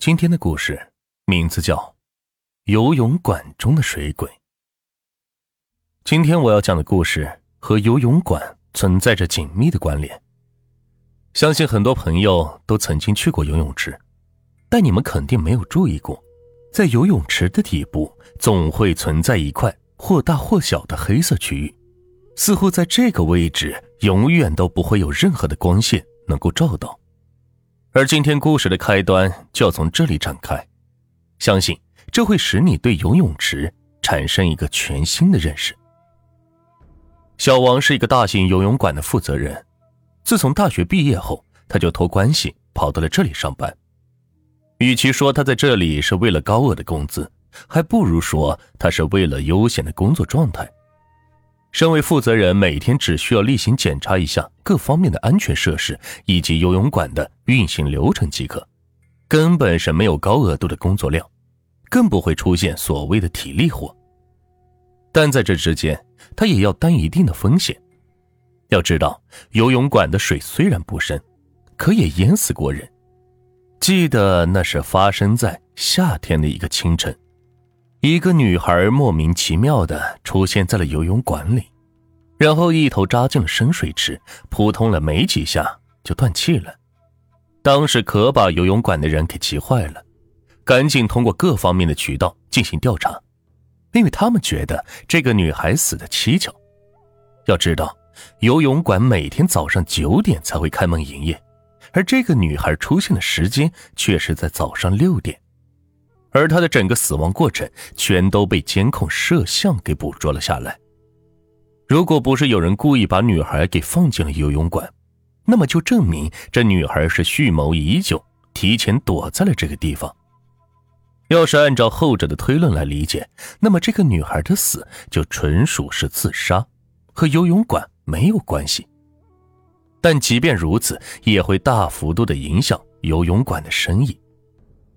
今天的故事名字叫《游泳馆中的水鬼》。今天我要讲的故事和游泳馆存在着紧密的关联。相信很多朋友都曾经去过游泳池，但你们肯定没有注意过，在游泳池的底部总会存在一块或大或小的黑色区域，似乎在这个位置永远都不会有任何的光线能够照到。而今天故事的开端就要从这里展开，相信这会使你对游泳池产生一个全新的认识。小王是一个大型游泳馆的负责人，自从大学毕业后，他就托关系跑到了这里上班。与其说他在这里是为了高额的工资，还不如说他是为了悠闲的工作状态。身为负责人，每天只需要例行检查一下各方面的安全设施以及游泳馆的运行流程即可，根本是没有高额度的工作量，更不会出现所谓的体力活。但在这之间，他也要担一定的风险。要知道，游泳馆的水虽然不深，可也淹死过人。记得那是发生在夏天的一个清晨。一个女孩莫名其妙的出现在了游泳馆里，然后一头扎进了深水池，扑通了没几下就断气了。当时可把游泳馆的人给急坏了，赶紧通过各方面的渠道进行调查，因为他们觉得这个女孩死的蹊跷。要知道，游泳馆每天早上九点才会开门营业，而这个女孩出现的时间却是在早上六点。而他的整个死亡过程全都被监控摄像给捕捉了下来。如果不是有人故意把女孩给放进了游泳馆，那么就证明这女孩是蓄谋已久，提前躲在了这个地方。要是按照后者的推论来理解，那么这个女孩的死就纯属是自杀，和游泳馆没有关系。但即便如此，也会大幅度的影响游泳馆的生意。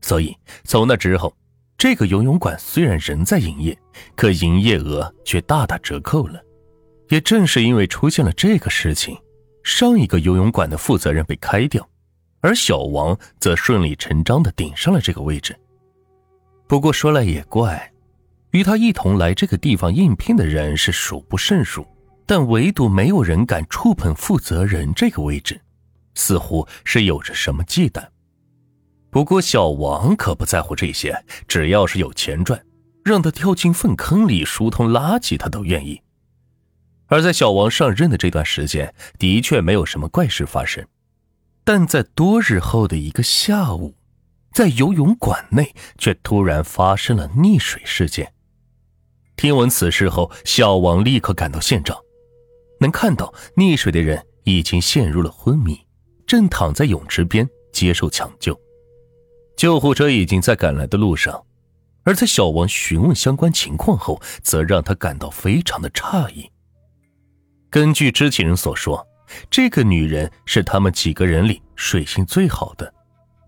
所以，从那之后，这个游泳馆虽然仍在营业，可营业额却大打折扣了。也正是因为出现了这个事情，上一个游泳馆的负责人被开掉，而小王则顺理成章的顶上了这个位置。不过说来也怪，与他一同来这个地方应聘的人是数不胜数，但唯独没有人敢触碰负责人这个位置，似乎是有着什么忌惮。不过小王可不在乎这些，只要是有钱赚，让他跳进粪坑里疏通垃圾，他都愿意。而在小王上任的这段时间，的确没有什么怪事发生。但在多日后的一个下午，在游泳馆内却突然发生了溺水事件。听闻此事后，小王立刻赶到现场，能看到溺水的人已经陷入了昏迷，正躺在泳池边接受抢救。救护车已经在赶来的路上，而在小王询问相关情况后，则让他感到非常的诧异。根据知情人所说，这个女人是他们几个人里水性最好的，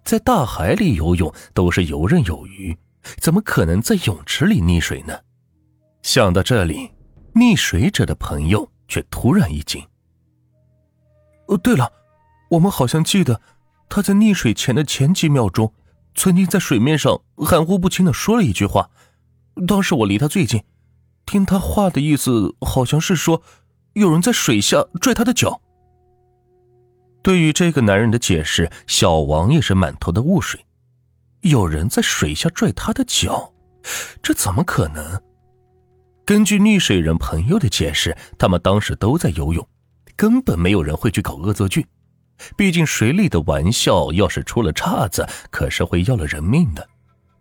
在大海里游泳都是游刃有余，怎么可能在泳池里溺水呢？想到这里，溺水者的朋友却突然一惊：“哦，对了，我们好像记得她在溺水前的前几秒钟。”曾经在水面上含糊不清的说了一句话，当时我离他最近，听他话的意思好像是说，有人在水下拽他的脚。对于这个男人的解释，小王也是满头的雾水。有人在水下拽他的脚，这怎么可能？根据溺水人朋友的解释，他们当时都在游泳，根本没有人会去搞恶作剧。毕竟水里的玩笑，要是出了岔子，可是会要了人命的。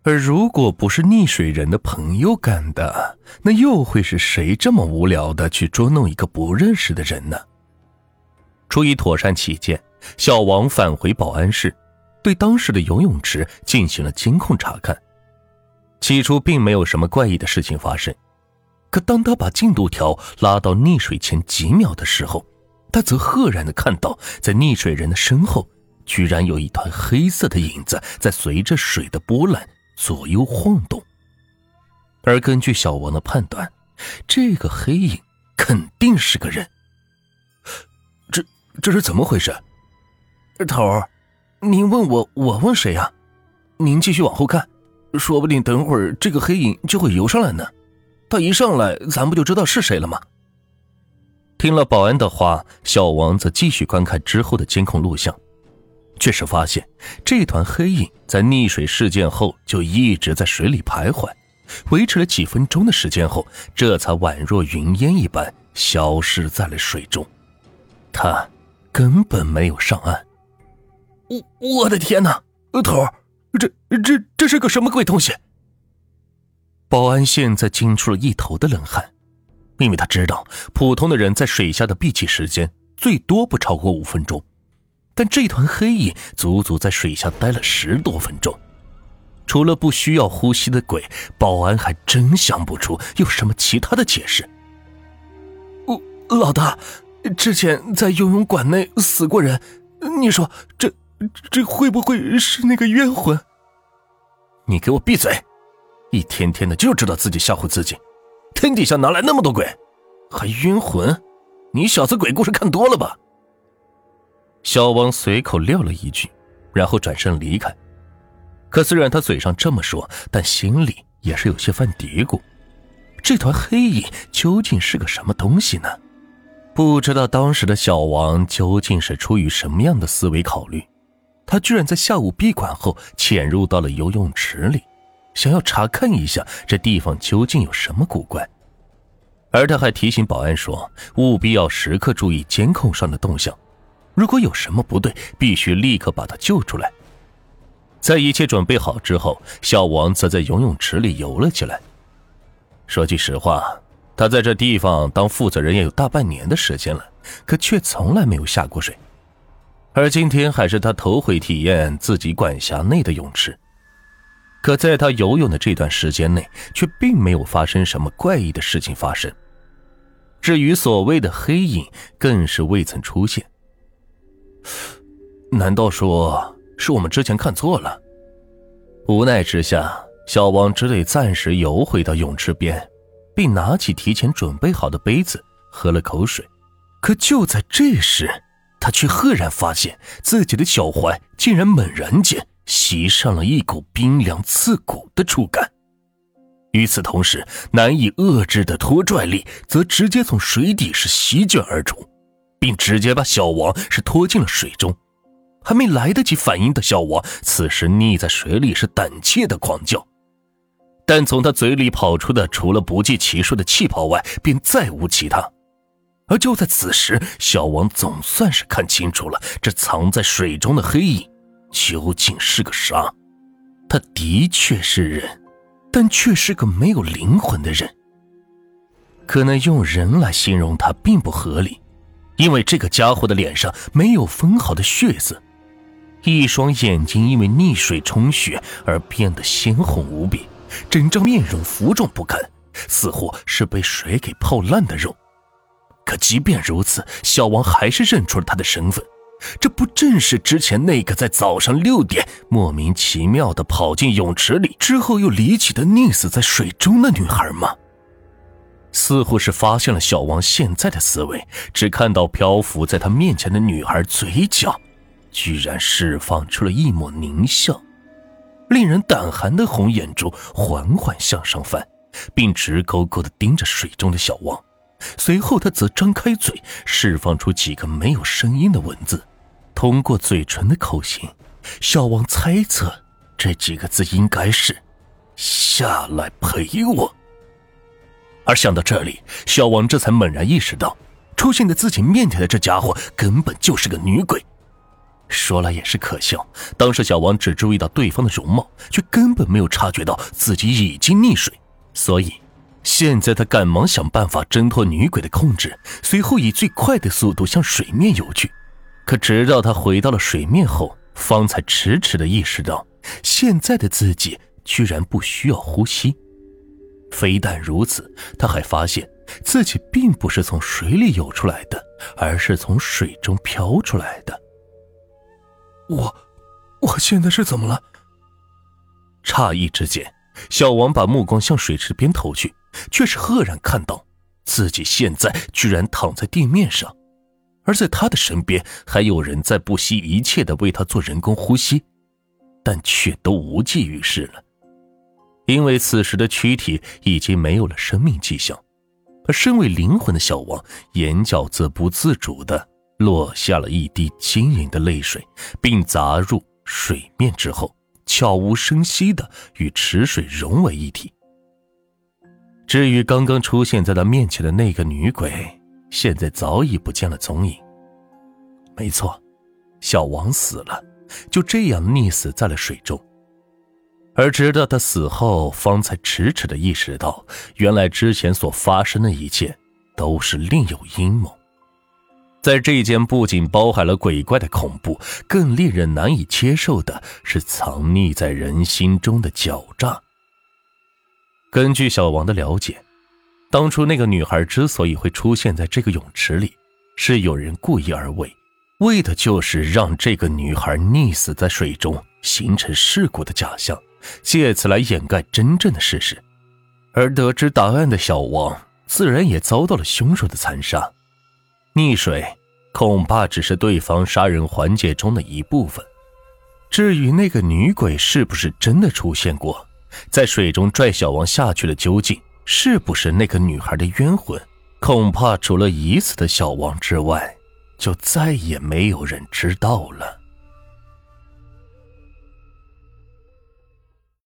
而如果不是溺水人的朋友干的，那又会是谁这么无聊的去捉弄一个不认识的人呢？出于妥善起见，小王返回保安室，对当时的游泳池进行了监控查看。起初并没有什么怪异的事情发生，可当他把进度条拉到溺水前几秒的时候，他则赫然的看到，在溺水人的身后，居然有一团黑色的影子在随着水的波澜左右晃动。而根据小王的判断，这个黑影肯定是个人。这这是怎么回事？头儿，您问我，我问谁呀？您继续往后看，说不定等会儿这个黑影就会游上来呢。他一上来，咱不就知道是谁了吗？”听了保安的话，小王则继续观看之后的监控录像，却是发现这团黑影在溺水事件后就一直在水里徘徊，维持了几分钟的时间后，这才宛若云烟一般消失在了水中。他根本没有上岸。我我的天哪，头儿，这这这是个什么鬼东西？保安现在惊出了一头的冷汗。因为他知道，普通的人在水下的闭气时间最多不超过五分钟，但这团黑影足足在水下待了十多分钟。除了不需要呼吸的鬼，保安还真想不出有什么其他的解释。我老大，之前在游泳馆内死过人，你说这这会不会是那个冤魂？你给我闭嘴！一天天的就知道自己吓唬自己。天底下哪来那么多鬼？还冤魂？你小子鬼故事看多了吧？小王随口撂了一句，然后转身离开。可虽然他嘴上这么说，但心里也是有些犯嘀咕：这团黑影究竟是个什么东西呢？不知道当时的小王究竟是出于什么样的思维考虑，他居然在下午闭馆后潜入到了游泳池里。想要查看一下这地方究竟有什么古怪，而他还提醒保安说，务必要时刻注意监控上的动向，如果有什么不对，必须立刻把他救出来。在一切准备好之后，小王则在游泳池里游了起来。说句实话，他在这地方当负责人也有大半年的时间了，可却从来没有下过水，而今天还是他头回体验自己管辖内的泳池。可在他游泳的这段时间内，却并没有发生什么怪异的事情发生。至于所谓的黑影，更是未曾出现。难道说是我们之前看错了？无奈之下，小王只得暂时游回到泳池边，并拿起提前准备好的杯子喝了口水。可就在这时，他却赫然发现自己的脚踝竟然猛然间。袭上了一股冰凉刺骨的触感，与此同时，难以遏制的拖拽力则直接从水底是席卷而出，并直接把小王是拖进了水中。还没来得及反应的小王，此时溺在水里是胆怯的狂叫，但从他嘴里跑出的除了不计其数的气泡外，便再无其他。而就在此时，小王总算是看清楚了这藏在水中的黑影。究竟是个啥？他的确是人，但却是个没有灵魂的人。可能用人来形容他并不合理，因为这个家伙的脸上没有分毫的血色，一双眼睛因为溺水充血而变得鲜红无比，整张面容浮肿不堪，似乎是被水给泡烂的肉。可即便如此，小王还是认出了他的身份。这不正是之前那个在早上六点莫名其妙的跑进泳池里，之后又离奇的溺死在水中的女孩吗？似乎是发现了小王现在的思维，只看到漂浮在他面前的女孩嘴角，居然释放出了一抹狞笑，令人胆寒的红眼珠缓缓向上翻，并直勾勾的盯着水中的小王。随后，他则张开嘴，释放出几个没有声音的文字。通过嘴唇的口型，小王猜测这几个字应该是“下来陪我”。而想到这里，小王这才猛然意识到，出现在自己面前的这家伙根本就是个女鬼。说来也是可笑，当时小王只注意到对方的容貌，却根本没有察觉到自己已经溺水，所以现在他赶忙想办法挣脱女鬼的控制，随后以最快的速度向水面游去。可直到他回到了水面后，方才迟迟的意识到，现在的自己居然不需要呼吸。非但如此，他还发现自己并不是从水里游出来的，而是从水中飘出来的。我，我现在是怎么了？诧异之间，小王把目光向水池边投去，却是赫然看到自己现在居然躺在地面上。而在他的身边，还有人在不惜一切的为他做人工呼吸。但却都无济于事了，因为此时的躯体已经没有了生命迹象，而身为灵魂的小王眼角则不自主的落下了一滴晶莹的泪水，并砸入水面之后，悄无声息的与池水融为一体。至于刚刚出现在他面前的那个女鬼，现在早已不见了踪影。没错，小王死了。就这样溺死在了水中，而直到他死后，方才迟迟的意识到，原来之前所发生的一切都是另有阴谋。在这件不仅包含了鬼怪的恐怖，更令人难以接受的是藏匿在人心中的狡诈。根据小王的了解，当初那个女孩之所以会出现在这个泳池里，是有人故意而为。为的就是让这个女孩溺死在水中，形成事故的假象，借此来掩盖真正的事实。而得知答案的小王，自然也遭到了凶手的残杀。溺水恐怕只是对方杀人环节中的一部分。至于那个女鬼是不是真的出现过，在水中拽小王下去的，究竟是不是那个女孩的冤魂，恐怕除了已死的小王之外。就再也没有人知道了。